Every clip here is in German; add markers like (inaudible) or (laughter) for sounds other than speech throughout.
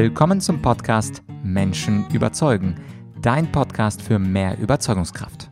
Willkommen zum Podcast Menschen überzeugen, dein Podcast für mehr Überzeugungskraft.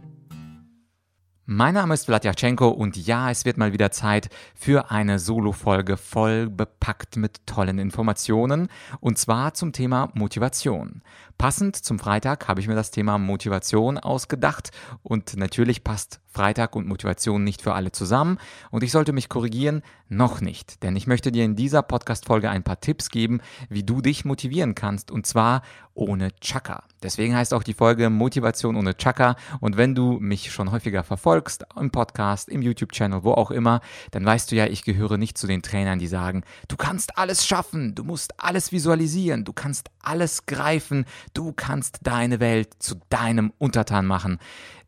Mein Name ist Vladyachenko und ja, es wird mal wieder Zeit für eine Solo-Folge voll bepackt mit tollen Informationen und zwar zum Thema Motivation. Passend. Zum Freitag habe ich mir das Thema Motivation ausgedacht. Und natürlich passt Freitag und Motivation nicht für alle zusammen. Und ich sollte mich korrigieren, noch nicht, denn ich möchte dir in dieser Podcast-Folge ein paar Tipps geben, wie du dich motivieren kannst. Und zwar ohne Chaka. Deswegen heißt auch die Folge Motivation ohne Chaka. Und wenn du mich schon häufiger verfolgst, im Podcast, im YouTube-Channel, wo auch immer, dann weißt du ja, ich gehöre nicht zu den Trainern, die sagen, du kannst alles schaffen, du musst alles visualisieren, du kannst alles greifen, Du kannst deine Welt zu deinem Untertan machen.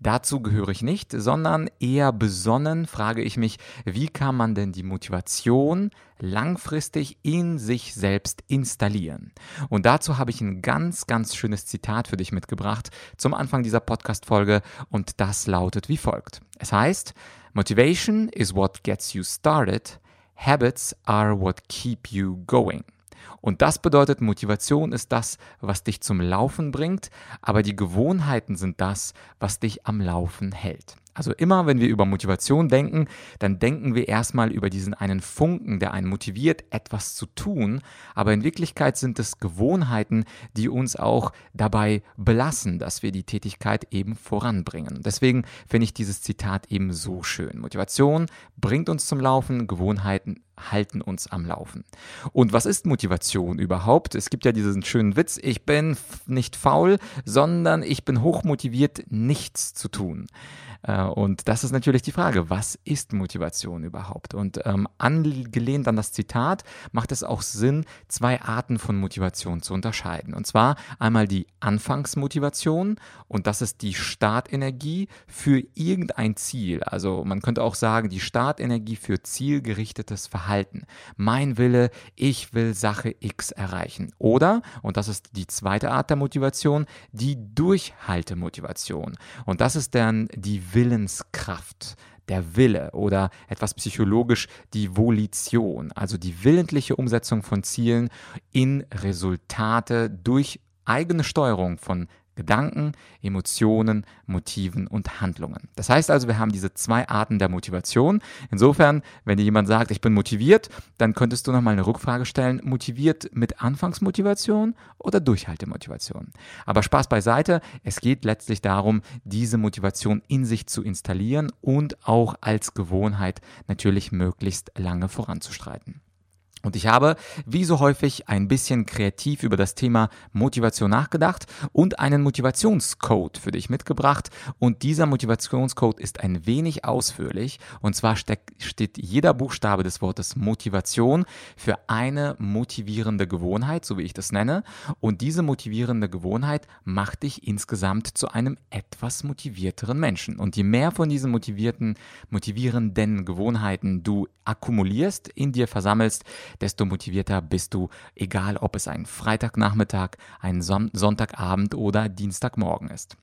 Dazu gehöre ich nicht, sondern eher besonnen frage ich mich, wie kann man denn die Motivation langfristig in sich selbst installieren? Und dazu habe ich ein ganz, ganz schönes Zitat für dich mitgebracht zum Anfang dieser Podcast-Folge und das lautet wie folgt. Es heißt, Motivation is what gets you started, habits are what keep you going. Und das bedeutet, Motivation ist das, was dich zum Laufen bringt, aber die Gewohnheiten sind das, was dich am Laufen hält. Also immer, wenn wir über Motivation denken, dann denken wir erstmal über diesen einen Funken, der einen motiviert, etwas zu tun. Aber in Wirklichkeit sind es Gewohnheiten, die uns auch dabei belassen, dass wir die Tätigkeit eben voranbringen. Deswegen finde ich dieses Zitat eben so schön. Motivation bringt uns zum Laufen, Gewohnheiten halten uns am Laufen. Und was ist Motivation überhaupt? Es gibt ja diesen schönen Witz, ich bin nicht faul, sondern ich bin hochmotiviert, nichts zu tun. Äh, und das ist natürlich die Frage, was ist Motivation überhaupt? Und ähm, angelehnt an das Zitat macht es auch Sinn, zwei Arten von Motivation zu unterscheiden. Und zwar einmal die Anfangsmotivation und das ist die Startenergie für irgendein Ziel. Also man könnte auch sagen, die Startenergie für zielgerichtetes Verhalten. Mein Wille, ich will Sache X erreichen. Oder, und das ist die zweite Art der Motivation, die Durchhaltemotivation. Und das ist dann die Willenskraft, der Wille oder etwas psychologisch die Volition, also die willentliche Umsetzung von Zielen in Resultate durch eigene Steuerung von Gedanken, Emotionen, Motiven und Handlungen. Das heißt also, wir haben diese zwei Arten der Motivation. Insofern, wenn dir jemand sagt, ich bin motiviert, dann könntest du nochmal eine Rückfrage stellen, motiviert mit Anfangsmotivation oder Durchhaltemotivation. Aber Spaß beiseite, es geht letztlich darum, diese Motivation in sich zu installieren und auch als Gewohnheit natürlich möglichst lange voranzustreiten. Und ich habe, wie so häufig, ein bisschen kreativ über das Thema Motivation nachgedacht und einen Motivationscode für dich mitgebracht. Und dieser Motivationscode ist ein wenig ausführlich. Und zwar steht jeder Buchstabe des Wortes Motivation für eine motivierende Gewohnheit, so wie ich das nenne. Und diese motivierende Gewohnheit macht dich insgesamt zu einem etwas motivierteren Menschen. Und je mehr von diesen motivierten, motivierenden Gewohnheiten du akkumulierst, in dir versammelst, desto motivierter bist du, egal ob es ein Freitagnachmittag, ein Son Sonntagabend oder Dienstagmorgen ist.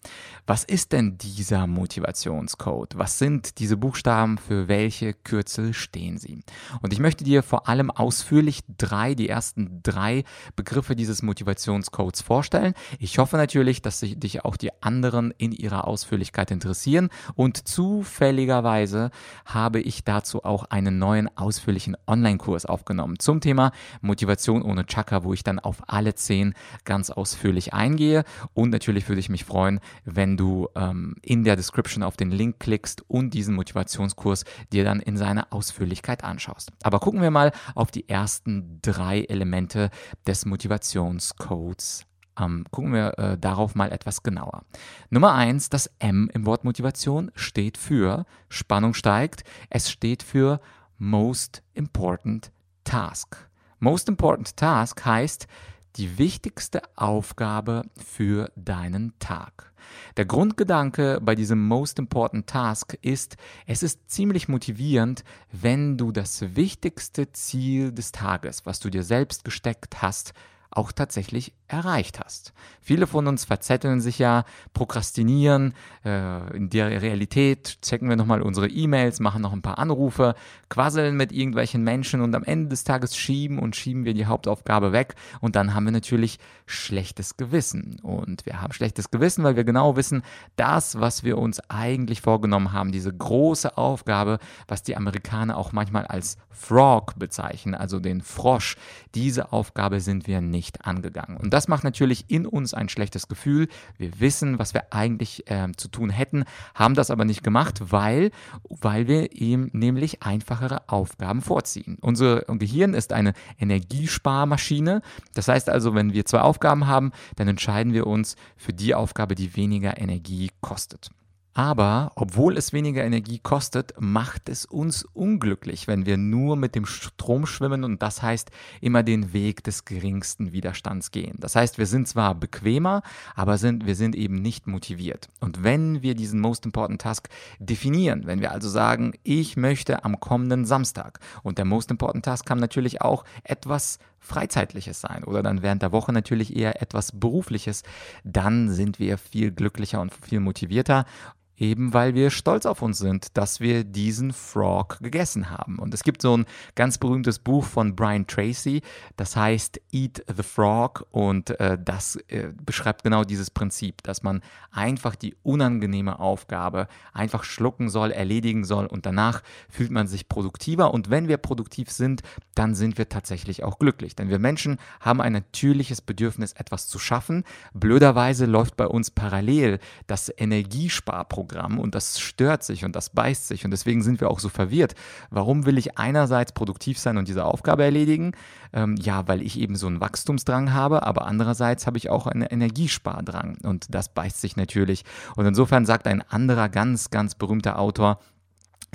Was ist denn dieser Motivationscode? Was sind diese Buchstaben? Für welche Kürzel stehen sie? Und ich möchte dir vor allem ausführlich drei, die ersten drei Begriffe dieses Motivationscodes vorstellen. Ich hoffe natürlich, dass sich dich auch die anderen in ihrer Ausführlichkeit interessieren und zufälligerweise habe ich dazu auch einen neuen ausführlichen Online-Kurs aufgenommen zum Thema Motivation ohne Chakra, wo ich dann auf alle zehn ganz ausführlich eingehe. Und natürlich würde ich mich freuen, wenn du ähm, in der Description auf den Link klickst und diesen Motivationskurs dir dann in seiner Ausführlichkeit anschaust. Aber gucken wir mal auf die ersten drei Elemente des Motivationscodes ähm, gucken wir äh, darauf mal etwas genauer. Nummer eins, das M im Wort Motivation steht für Spannung steigt. Es steht für Most Important Task. Most Important Task heißt die wichtigste Aufgabe für deinen Tag. Der Grundgedanke bei diesem Most Important Task ist, es ist ziemlich motivierend, wenn du das wichtigste Ziel des Tages, was du dir selbst gesteckt hast, auch tatsächlich erreicht hast. Viele von uns verzetteln sich ja, prokrastinieren, äh, in der Realität checken wir nochmal unsere E-Mails, machen noch ein paar Anrufe, quasseln mit irgendwelchen Menschen und am Ende des Tages schieben und schieben wir die Hauptaufgabe weg und dann haben wir natürlich schlechtes Gewissen. Und wir haben schlechtes Gewissen, weil wir genau wissen, das, was wir uns eigentlich vorgenommen haben, diese große Aufgabe, was die Amerikaner auch manchmal als Frog bezeichnen, also den Frosch, diese Aufgabe sind wir nicht angegangen. Und das macht natürlich in uns ein schlechtes Gefühl. Wir wissen, was wir eigentlich äh, zu tun hätten, haben das aber nicht gemacht, weil, weil wir ihm nämlich einfachere Aufgaben vorziehen. Unser Gehirn ist eine Energiesparmaschine. Das heißt also, wenn wir zwei Aufgaben haben, dann entscheiden wir uns für die Aufgabe, die weniger Energie kostet. Aber obwohl es weniger Energie kostet, macht es uns unglücklich, wenn wir nur mit dem Strom schwimmen und das heißt immer den Weg des geringsten Widerstands gehen. Das heißt, wir sind zwar bequemer, aber sind, wir sind eben nicht motiviert. Und wenn wir diesen Most Important Task definieren, wenn wir also sagen, ich möchte am kommenden Samstag und der Most Important Task kann natürlich auch etwas Freizeitliches sein oder dann während der Woche natürlich eher etwas Berufliches, dann sind wir viel glücklicher und viel motivierter Eben weil wir stolz auf uns sind, dass wir diesen Frog gegessen haben. Und es gibt so ein ganz berühmtes Buch von Brian Tracy, das heißt Eat the Frog. Und äh, das äh, beschreibt genau dieses Prinzip, dass man einfach die unangenehme Aufgabe einfach schlucken soll, erledigen soll und danach fühlt man sich produktiver. Und wenn wir produktiv sind, dann sind wir tatsächlich auch glücklich. Denn wir Menschen haben ein natürliches Bedürfnis, etwas zu schaffen. Blöderweise läuft bei uns parallel das Energiesparprogramm Programm und das stört sich und das beißt sich und deswegen sind wir auch so verwirrt. Warum will ich einerseits produktiv sein und diese Aufgabe erledigen? Ähm, ja, weil ich eben so einen Wachstumsdrang habe, aber andererseits habe ich auch einen Energiespardrang und das beißt sich natürlich. Und insofern sagt ein anderer ganz, ganz berühmter Autor,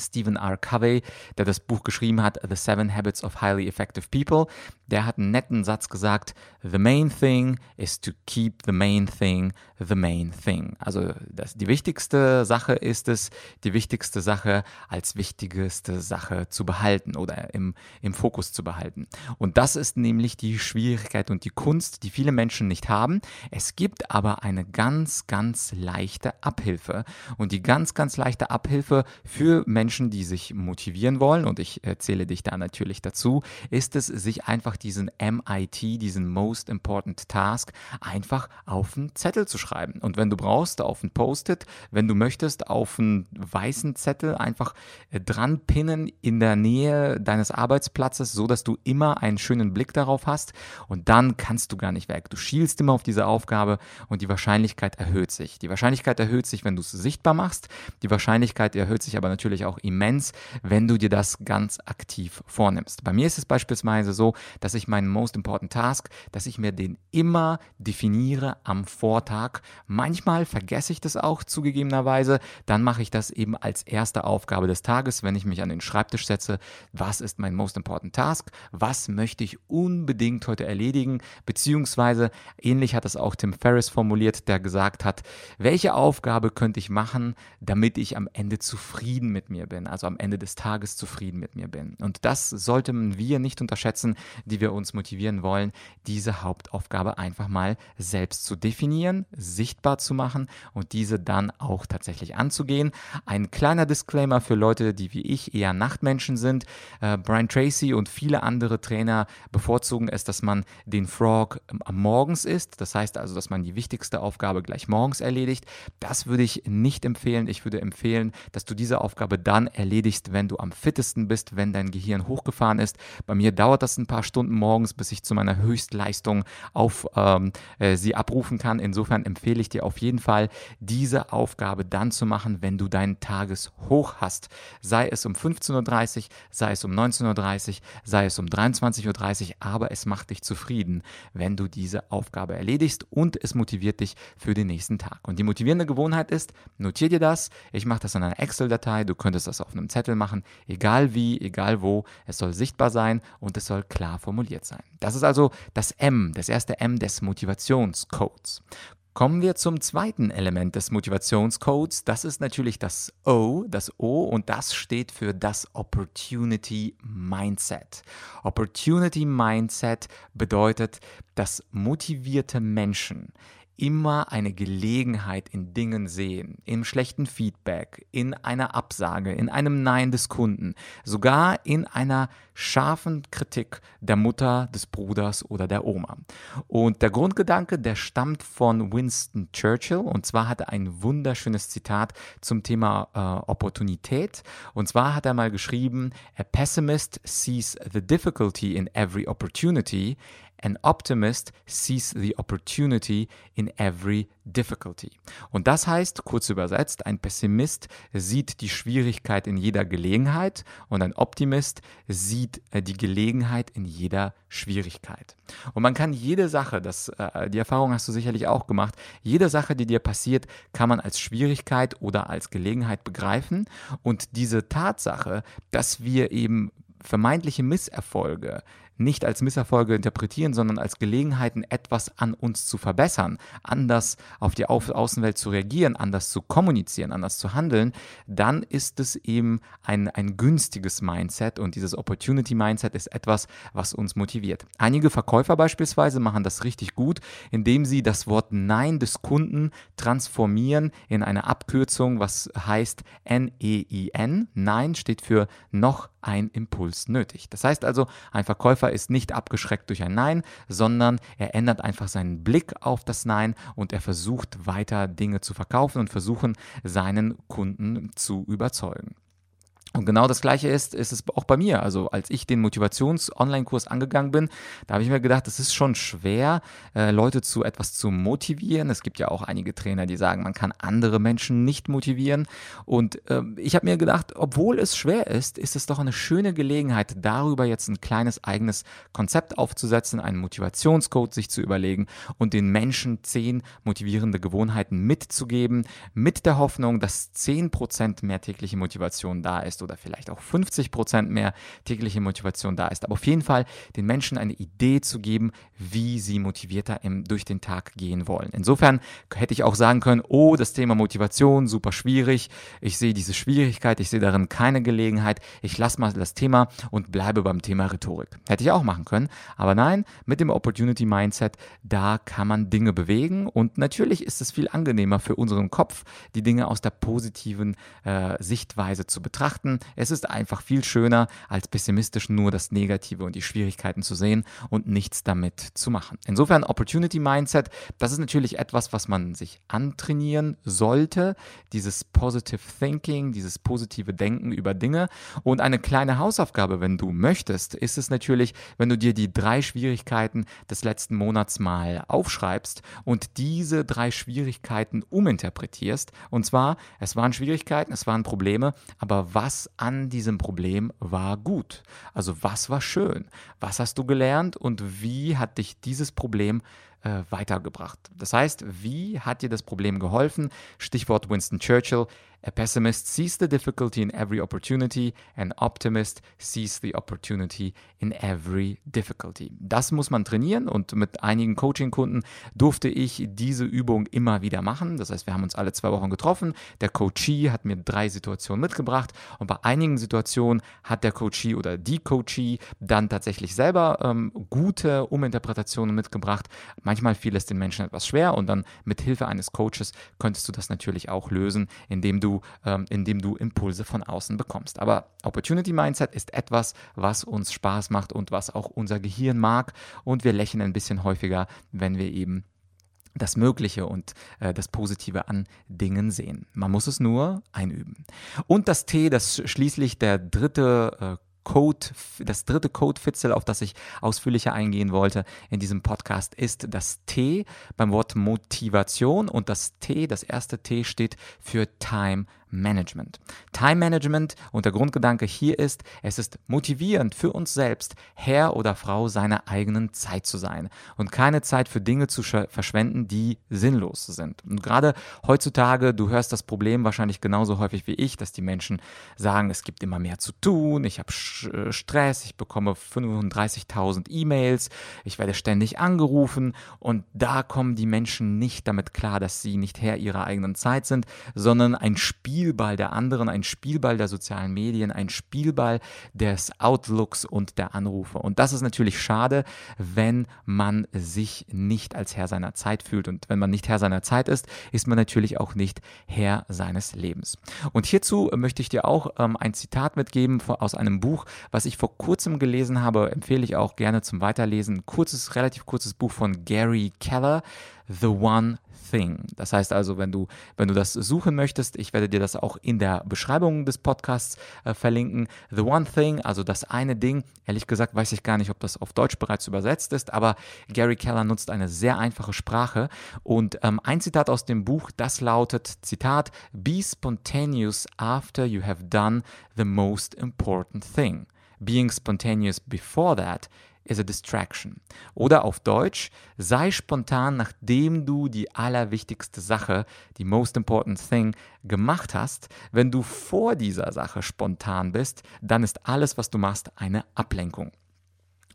Stephen R. Covey, der das Buch geschrieben hat, The Seven Habits of Highly Effective People, der hat einen netten Satz gesagt, The main thing is to keep the main thing the main thing. Also das, die wichtigste Sache ist es, die wichtigste Sache als wichtigste Sache zu behalten oder im, im Fokus zu behalten. Und das ist nämlich die Schwierigkeit und die Kunst, die viele Menschen nicht haben. Es gibt aber eine ganz, ganz leichte Abhilfe. Und die ganz, ganz leichte Abhilfe für Menschen, die sich motivieren wollen, und ich erzähle dich da natürlich dazu, ist es, sich einfach diesen MIT, diesen Most Important Task, einfach auf einen Zettel zu schreiben. Und wenn du brauchst, auf ein Post-it, wenn du möchtest, auf einen weißen Zettel einfach äh, dran pinnen in der Nähe deines Arbeitsplatzes, so dass du immer einen schönen Blick darauf hast. Und dann kannst du gar nicht weg. Du schielst immer auf diese Aufgabe und die Wahrscheinlichkeit erhöht sich. Die Wahrscheinlichkeit erhöht sich, wenn du es sichtbar machst. Die Wahrscheinlichkeit erhöht sich aber natürlich auch immens, wenn du dir das ganz aktiv vornimmst. Bei mir ist es beispielsweise so, dass ich meinen Most Important Task, dass ich mir den immer definiere am Vortag. Manchmal vergesse ich das auch zugegebenerweise. Dann mache ich das eben als erste Aufgabe des Tages, wenn ich mich an den Schreibtisch setze. Was ist mein Most Important Task? Was möchte ich unbedingt heute erledigen? Beziehungsweise ähnlich hat es auch Tim Ferriss formuliert, der gesagt hat, welche Aufgabe könnte ich machen, damit ich am Ende zufrieden mit mir bin, also am Ende des Tages zufrieden mit mir bin. Und das sollten wir nicht unterschätzen, die wir uns motivieren wollen, diese Hauptaufgabe einfach mal selbst zu definieren, sichtbar zu machen und diese dann auch tatsächlich anzugehen. Ein kleiner Disclaimer für Leute, die wie ich eher Nachtmenschen sind. Äh, Brian Tracy und viele andere Trainer bevorzugen es, dass man den Frog morgens isst. Das heißt also, dass man die wichtigste Aufgabe gleich morgens erledigt. Das würde ich nicht empfehlen. Ich würde empfehlen, dass du diese Aufgabe dann erledigst, wenn du am fittesten bist, wenn dein Gehirn hochgefahren ist. Bei mir dauert das ein paar Stunden morgens, bis ich zu meiner Höchstleistung auf ähm, äh, sie abrufen kann. Insofern empfehle ich dir auf jeden Fall, diese Aufgabe dann zu machen, wenn du deinen Tageshoch hast. Sei es um 15.30 Uhr, sei es um 19.30 Uhr, sei es um 23.30 Uhr, aber es macht dich zufrieden, wenn du diese Aufgabe erledigst und es motiviert dich für den nächsten Tag. Und die motivierende Gewohnheit ist, notier dir das. Ich mache das in einer Excel-Datei. Du könntest das auf einem Zettel machen, egal wie, egal wo. Es soll sichtbar sein und es soll klar formuliert sein. Das ist also das M, das erste M des Motivationscodes. Kommen wir zum zweiten Element des Motivationscodes. Das ist natürlich das O, das O und das steht für das Opportunity Mindset. Opportunity Mindset bedeutet, dass motivierte Menschen immer eine Gelegenheit in Dingen sehen, im schlechten Feedback, in einer Absage, in einem Nein des Kunden, sogar in einer scharfen Kritik der Mutter, des Bruders oder der Oma. Und der Grundgedanke, der stammt von Winston Churchill und zwar hat er ein wunderschönes Zitat zum Thema äh, Opportunität und zwar hat er mal geschrieben, A pessimist sees the difficulty in every opportunity An optimist sees the opportunity in every difficulty. Und das heißt, kurz übersetzt, ein Pessimist sieht die Schwierigkeit in jeder Gelegenheit und ein Optimist sieht äh, die Gelegenheit in jeder Schwierigkeit. Und man kann jede Sache, das, äh, die Erfahrung hast du sicherlich auch gemacht, jede Sache, die dir passiert, kann man als Schwierigkeit oder als Gelegenheit begreifen. Und diese Tatsache, dass wir eben vermeintliche Misserfolge nicht als Misserfolge interpretieren, sondern als Gelegenheiten, etwas an uns zu verbessern, anders auf die Außenwelt zu reagieren, anders zu kommunizieren, anders zu handeln, dann ist es eben ein, ein günstiges Mindset und dieses Opportunity Mindset ist etwas, was uns motiviert. Einige Verkäufer beispielsweise machen das richtig gut, indem sie das Wort Nein des Kunden transformieren in eine Abkürzung, was heißt NEIN. E Nein steht für noch ein Impuls nötig. Das heißt also, ein Verkäufer ist nicht abgeschreckt durch ein Nein, sondern er ändert einfach seinen Blick auf das Nein und er versucht weiter Dinge zu verkaufen und versuchen seinen Kunden zu überzeugen. Und genau das Gleiche ist, ist es auch bei mir. Also als ich den Motivations-Online-Kurs angegangen bin, da habe ich mir gedacht, es ist schon schwer, äh, Leute zu etwas zu motivieren. Es gibt ja auch einige Trainer, die sagen, man kann andere Menschen nicht motivieren. Und äh, ich habe mir gedacht, obwohl es schwer ist, ist es doch eine schöne Gelegenheit, darüber jetzt ein kleines eigenes Konzept aufzusetzen, einen Motivationscode sich zu überlegen und den Menschen zehn motivierende Gewohnheiten mitzugeben, mit der Hoffnung, dass zehn Prozent mehr tägliche Motivation da ist oder vielleicht auch 50 Prozent mehr tägliche Motivation da ist. Aber auf jeden Fall den Menschen eine Idee zu geben, wie sie motivierter im, durch den Tag gehen wollen. Insofern hätte ich auch sagen können, oh, das Thema Motivation, super schwierig. Ich sehe diese Schwierigkeit, ich sehe darin keine Gelegenheit. Ich lasse mal das Thema und bleibe beim Thema Rhetorik. Hätte ich auch machen können. Aber nein, mit dem Opportunity Mindset, da kann man Dinge bewegen und natürlich ist es viel angenehmer für unseren Kopf, die Dinge aus der positiven äh, Sichtweise zu betrachten betrachten. Es ist einfach viel schöner, als pessimistisch nur das Negative und die Schwierigkeiten zu sehen und nichts damit zu machen. Insofern Opportunity Mindset, das ist natürlich etwas, was man sich antrainieren sollte. Dieses Positive Thinking, dieses positive Denken über Dinge. Und eine kleine Hausaufgabe, wenn du möchtest, ist es natürlich, wenn du dir die drei Schwierigkeiten des letzten Monats mal aufschreibst und diese drei Schwierigkeiten uminterpretierst. Und zwar, es waren Schwierigkeiten, es waren Probleme, aber was an diesem Problem war gut? Also was war schön? Was hast du gelernt und wie hat dich dieses Problem äh, weitergebracht? Das heißt, wie hat dir das Problem geholfen? Stichwort Winston Churchill. A pessimist sees the difficulty in every opportunity, an optimist sees the opportunity in every difficulty. Das muss man trainieren und mit einigen Coaching-Kunden durfte ich diese Übung immer wieder machen. Das heißt, wir haben uns alle zwei Wochen getroffen. Der Coachee hat mir drei Situationen mitgebracht und bei einigen Situationen hat der Coachee oder die Coachee dann tatsächlich selber ähm, gute Uminterpretationen mitgebracht. Manchmal fiel es den Menschen etwas schwer und dann mit Hilfe eines Coaches könntest du das natürlich auch lösen, indem du ähm, indem du Impulse von außen bekommst. Aber Opportunity Mindset ist etwas, was uns Spaß macht und was auch unser Gehirn mag. Und wir lächeln ein bisschen häufiger, wenn wir eben das Mögliche und äh, das Positive an Dingen sehen. Man muss es nur einüben. Und das T, das schließlich der dritte äh, Code, das dritte Code-Fitzel, auf das ich ausführlicher eingehen wollte in diesem Podcast, ist das T beim Wort Motivation. Und das T, das erste T steht für Time Management. Time Management und der Grundgedanke hier ist, es ist motivierend für uns selbst, Herr oder Frau seiner eigenen Zeit zu sein und keine Zeit für Dinge zu verschwenden, die sinnlos sind. Und gerade heutzutage, du hörst das Problem wahrscheinlich genauso häufig wie ich, dass die Menschen sagen, es gibt immer mehr zu tun, ich habe äh, Stress, ich bekomme 35.000 E-Mails, ich werde ständig angerufen und da kommen die Menschen nicht damit klar, dass sie nicht Herr ihrer eigenen Zeit sind, sondern ein Spielball der anderen, ein Spielball der sozialen Medien, ein Spielball des Outlooks und der Anrufe. Und das ist natürlich schade, wenn man sich nicht als Herr seiner Zeit fühlt. Und wenn man nicht Herr seiner Zeit ist, ist man natürlich auch nicht Herr seines Lebens. Und hierzu möchte ich dir auch ähm, ein Zitat mitgeben aus einem Buch, was ich vor kurzem gelesen habe, empfehle ich auch gerne zum Weiterlesen. Kurzes, relativ kurzes Buch von Gary Keller, The One Thing. Das heißt also, wenn du, wenn du das suchen möchtest, ich werde dir das auch in der Beschreibung des Podcasts äh, verlinken. The One Thing, also das eine Ding. Ehrlich gesagt weiß ich gar nicht, ob das auf Deutsch bereits übersetzt ist, aber Gary Keller nutzt eine sehr einfache Sprache. Und ähm, ein Zitat aus dem Buch, das lautet, Zitat, Be spontaneous after you have done the most important thing. Being spontaneous before that is a distraction. Oder auf Deutsch, sei spontan, nachdem du die allerwichtigste Sache, die most important thing, gemacht hast. Wenn du vor dieser Sache spontan bist, dann ist alles, was du machst, eine Ablenkung.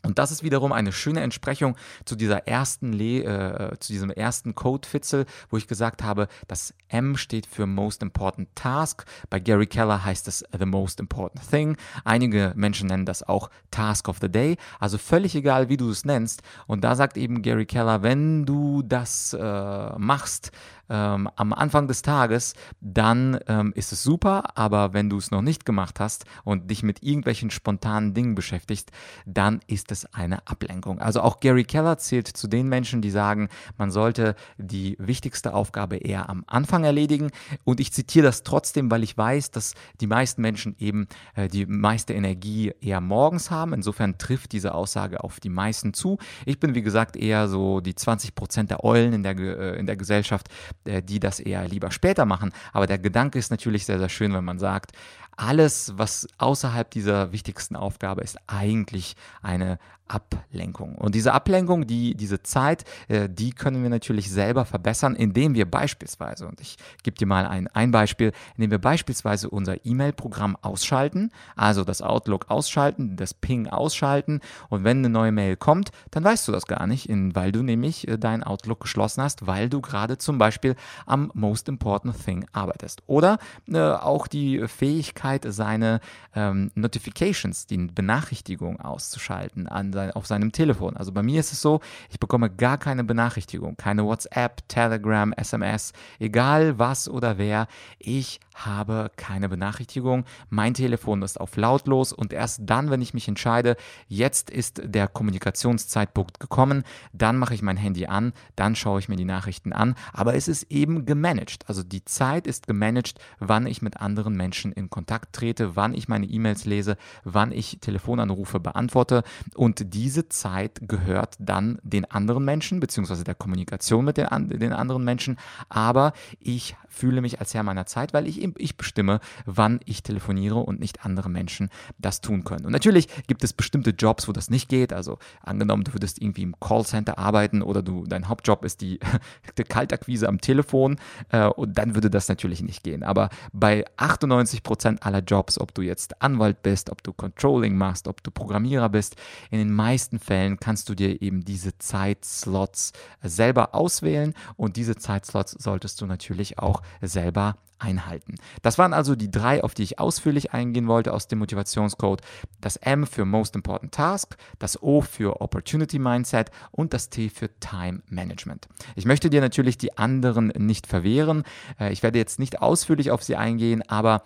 Und das ist wiederum eine schöne Entsprechung zu dieser ersten Le äh, zu diesem ersten Code-Fitzel, wo ich gesagt habe, das M steht für Most Important Task. Bei Gary Keller heißt es The Most Important Thing. Einige Menschen nennen das auch Task of the Day. Also völlig egal, wie du es nennst. Und da sagt eben Gary Keller, wenn du das äh, machst, ähm, am Anfang des Tages, dann ähm, ist es super, aber wenn du es noch nicht gemacht hast und dich mit irgendwelchen spontanen Dingen beschäftigst, dann ist es eine Ablenkung. Also auch Gary Keller zählt zu den Menschen, die sagen, man sollte die wichtigste Aufgabe eher am Anfang erledigen. Und ich zitiere das trotzdem, weil ich weiß, dass die meisten Menschen eben äh, die meiste Energie eher morgens haben. Insofern trifft diese Aussage auf die meisten zu. Ich bin, wie gesagt, eher so die 20 Prozent der Eulen in der, äh, in der Gesellschaft, die das eher lieber später machen. Aber der Gedanke ist natürlich sehr, sehr schön, wenn man sagt, alles, was außerhalb dieser wichtigsten Aufgabe ist, eigentlich eine Ablenkung. Und diese Ablenkung, die, diese Zeit, äh, die können wir natürlich selber verbessern, indem wir beispielsweise, und ich gebe dir mal ein, ein Beispiel, indem wir beispielsweise unser E-Mail-Programm ausschalten, also das Outlook ausschalten, das Ping ausschalten und wenn eine neue Mail kommt, dann weißt du das gar nicht, weil du nämlich äh, dein Outlook geschlossen hast, weil du gerade zum Beispiel am Most Important Thing arbeitest. Oder äh, auch die Fähigkeit, seine ähm, Notifications, die Benachrichtigung auszuschalten an sein, auf seinem Telefon. Also bei mir ist es so, ich bekomme gar keine Benachrichtigung, keine WhatsApp, Telegram, SMS, egal was oder wer. Ich habe keine Benachrichtigung. Mein Telefon ist auf lautlos und erst dann, wenn ich mich entscheide, jetzt ist der Kommunikationszeitpunkt gekommen, dann mache ich mein Handy an, dann schaue ich mir die Nachrichten an. Aber es ist eben gemanagt. Also die Zeit ist gemanagt, wann ich mit anderen Menschen in Kontakt trete, wann ich meine E-Mails lese, wann ich Telefonanrufe beantworte. Und diese Zeit gehört dann den anderen Menschen, beziehungsweise der Kommunikation mit den, den anderen Menschen. Aber ich fühle mich als Herr meiner Zeit, weil ich, ich bestimme, wann ich telefoniere und nicht andere Menschen das tun können. Und natürlich gibt es bestimmte Jobs, wo das nicht geht. Also angenommen, du würdest irgendwie im Callcenter arbeiten oder du, dein Hauptjob ist die, (laughs) die Kaltakquise am Telefon äh, und dann würde das natürlich nicht gehen. Aber bei 98 Prozent aller Jobs, ob du jetzt Anwalt bist, ob du Controlling machst, ob du Programmierer bist, in den meisten Fällen kannst du dir eben diese Zeitslots selber auswählen und diese Zeitslots solltest du natürlich auch selber einhalten. Das waren also die drei, auf die ich ausführlich eingehen wollte aus dem Motivationscode. Das M für Most Important Task, das O für Opportunity Mindset und das T für Time Management. Ich möchte dir natürlich die anderen nicht verwehren. Äh, ich werde jetzt nicht ausführlich auf sie eingehen, aber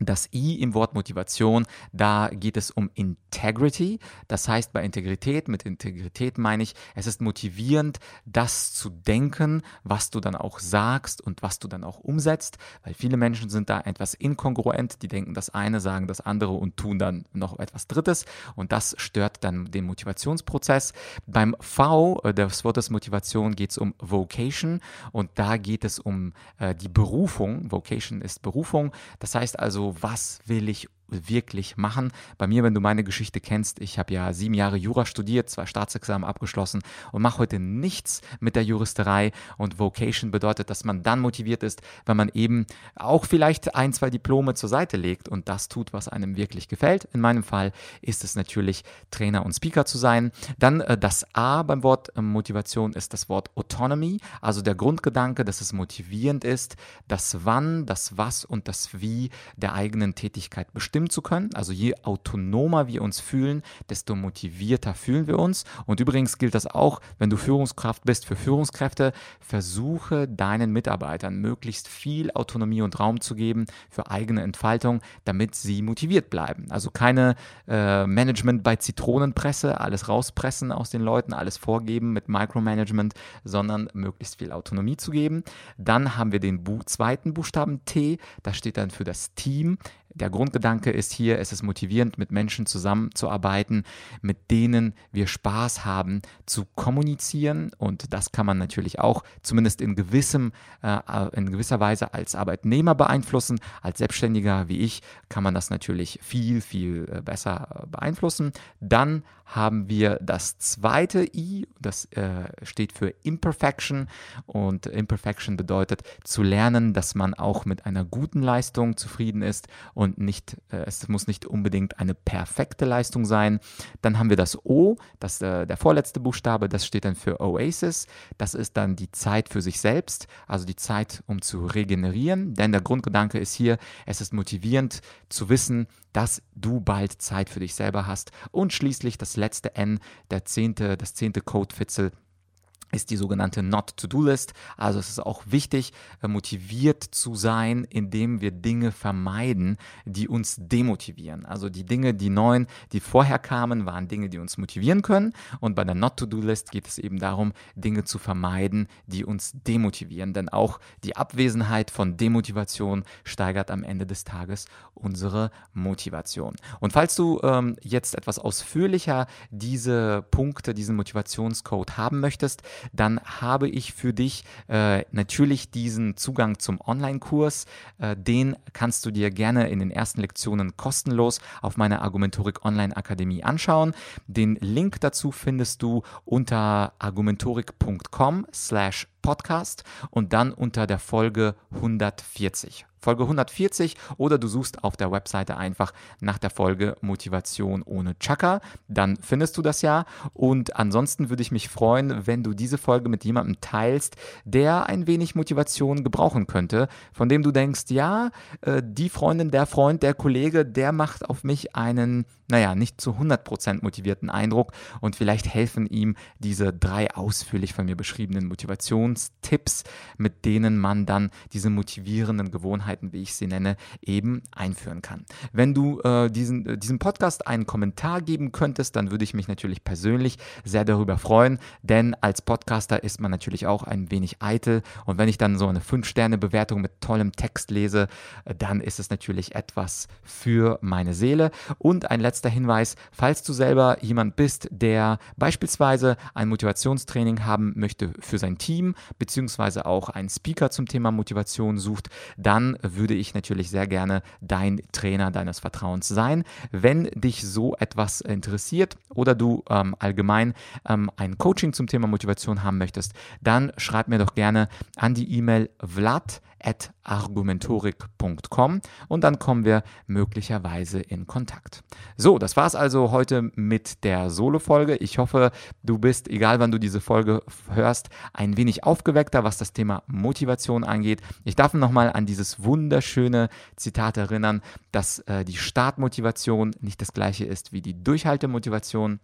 Das I im Wort Motivation, da geht es um Integrity. Das heißt, bei Integrität, mit Integrität meine ich, es ist motivierend, das zu denken, was du dann auch sagst und was du dann auch umsetzt, weil viele Menschen sind da etwas inkongruent, die denken das eine, sagen das andere und tun dann noch etwas Drittes und das stört dann den Motivationsprozess. Beim V, äh, des Wortes Motivation, geht es um Vocation und da geht es um äh, die Berufung. Vocation ist Berufung. Das heißt also, was will ich wirklich machen. Bei mir, wenn du meine Geschichte kennst, ich habe ja sieben Jahre Jura studiert, zwei Staatsexamen abgeschlossen und mache heute nichts mit der Juristerei. Und Vocation bedeutet, dass man dann motiviert ist, wenn man eben auch vielleicht ein, zwei Diplome zur Seite legt und das tut, was einem wirklich gefällt. In meinem Fall ist es natürlich Trainer und Speaker zu sein. Dann äh, das A beim Wort äh, Motivation ist das Wort Autonomy, also der Grundgedanke, dass es motivierend ist, das Wann, das Was und das Wie der eigenen Tätigkeit bestimmt bestimmen zu können. Also je autonomer wir uns fühlen, desto motivierter fühlen wir uns. Und übrigens gilt das auch, wenn du Führungskraft bist für Führungskräfte, versuche deinen Mitarbeitern möglichst viel Autonomie und Raum zu geben für eigene Entfaltung, damit sie motiviert bleiben. Also keine äh, Management bei Zitronenpresse, alles rauspressen aus den Leuten, alles vorgeben mit Micromanagement, sondern möglichst viel Autonomie zu geben. Dann haben wir den Bu zweiten Buchstaben T, das steht dann für das Team. Der Grundgedanke ist hier, es ist motivierend, mit Menschen zusammenzuarbeiten, mit denen wir Spaß haben, zu kommunizieren. Und das kann man natürlich auch zumindest in, gewissem, äh, in gewisser Weise als Arbeitnehmer beeinflussen. Als Selbstständiger wie ich kann man das natürlich viel, viel äh, besser beeinflussen. Dann haben wir das zweite I, das äh, steht für Imperfection. Und Imperfection bedeutet zu lernen, dass man auch mit einer guten Leistung zufrieden ist und nicht, äh, es muss nicht unbedingt eine perfekte Leistung sein. Dann haben wir das O, das äh, der vorletzte Buchstabe, das steht dann für Oasis. Das ist dann die Zeit für sich selbst, also die Zeit, um zu regenerieren. Denn der Grundgedanke ist hier, es ist motivierend zu wissen, dass du bald Zeit für dich selber hast. Und schließlich das letzte N, der zehnte, das zehnte Codefitzel ist die sogenannte Not-to-Do-List. Also es ist auch wichtig, äh, motiviert zu sein, indem wir Dinge vermeiden, die uns demotivieren. Also die Dinge, die neuen, die vorher kamen, waren Dinge, die uns motivieren können. Und bei der Not-to-Do-List geht es eben darum, Dinge zu vermeiden, die uns demotivieren. Denn auch die Abwesenheit von Demotivation steigert am Ende des Tages unsere Motivation. Und falls du ähm, jetzt etwas ausführlicher diese Punkte, diesen Motivationscode haben möchtest, dann habe ich für dich äh, natürlich diesen Zugang zum Online-Kurs. Äh, den kannst du dir gerne in den ersten Lektionen kostenlos auf meiner Argumentorik Online Akademie anschauen. Den Link dazu findest du unter argumentorik.com slash podcast und dann unter der Folge 140. Folge 140 oder du suchst auf der Webseite einfach nach der Folge Motivation ohne Chaka. Dann findest du das ja. Und ansonsten würde ich mich freuen, wenn du diese Folge mit jemandem teilst, der ein wenig Motivation gebrauchen könnte, von dem du denkst, ja, äh, die Freundin, der Freund, der Kollege, der macht auf mich einen, naja, nicht zu 100% motivierten Eindruck und vielleicht helfen ihm diese drei ausführlich von mir beschriebenen Motivationstipps, mit denen man dann diese motivierenden Gewohnheiten Gewohnheiten, wie ich sie nenne, eben einführen kann. Wenn du äh, diesen, äh, diesem Podcast einen Kommentar geben könntest, dann würde ich mich natürlich persönlich sehr darüber freuen, denn als Podcaster ist man natürlich auch ein wenig eitel und wenn ich dann so eine 5-Sterne-Bewertung mit tollem Text lese, äh, dann ist es natürlich etwas für meine Seele. Und ein letzter Hinweis, falls du selber jemand bist, der beispielsweise ein Motivationstraining haben möchte für sein Team, beziehungsweise auch einen Speaker zum Thema Motivation sucht, dann würde ich natürlich sehr gerne dein Trainer deines Vertrauens sein. Wenn dich so etwas interessiert oder du ähm, allgemein ähm, ein Coaching zum Thema Motivation haben möchtest, dann schreib mir doch gerne an die E-Mail vlad argumentorik.com und dann kommen wir möglicherweise in Kontakt. So, das war's also heute mit der Solo-Folge. Ich hoffe, du bist, egal wann du diese Folge hörst, ein wenig aufgeweckter, was das Thema Motivation angeht. Ich darf nochmal an dieses wunderschöne Zitat erinnern, dass äh, die Startmotivation nicht das gleiche ist wie die Durchhaltemotivation.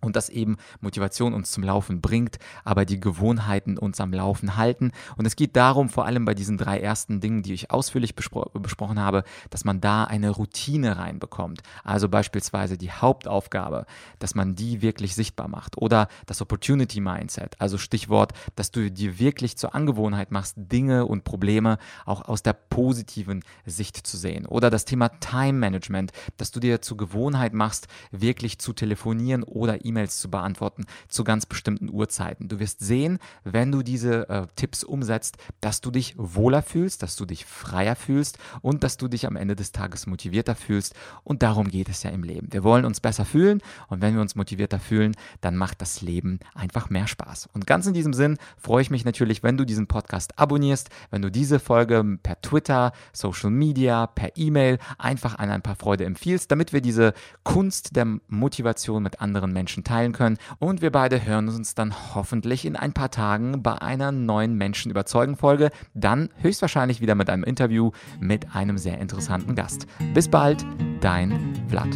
Und dass eben Motivation uns zum Laufen bringt, aber die Gewohnheiten uns am Laufen halten. Und es geht darum, vor allem bei diesen drei ersten Dingen, die ich ausführlich bespro besprochen habe, dass man da eine Routine reinbekommt. Also beispielsweise die Hauptaufgabe, dass man die wirklich sichtbar macht. Oder das Opportunity Mindset, also Stichwort, dass du dir wirklich zur Angewohnheit machst, Dinge und Probleme auch aus der positiven Sicht zu sehen. Oder das Thema Time Management, dass du dir zur Gewohnheit machst, wirklich zu telefonieren oder E-Mails zu beantworten zu ganz bestimmten Uhrzeiten. Du wirst sehen, wenn du diese äh, Tipps umsetzt, dass du dich wohler fühlst, dass du dich freier fühlst und dass du dich am Ende des Tages motivierter fühlst. Und darum geht es ja im Leben. Wir wollen uns besser fühlen und wenn wir uns motivierter fühlen, dann macht das Leben einfach mehr Spaß. Und ganz in diesem Sinn freue ich mich natürlich, wenn du diesen Podcast abonnierst, wenn du diese Folge per Twitter, Social Media, per E-Mail einfach an ein paar Freude empfiehlst, damit wir diese Kunst der Motivation mit anderen Menschen Menschen teilen können. Und wir beide hören uns dann hoffentlich in ein paar Tagen bei einer neuen Menschen überzeugen Folge. Dann höchstwahrscheinlich wieder mit einem Interview mit einem sehr interessanten Gast. Bis bald, dein Vlad.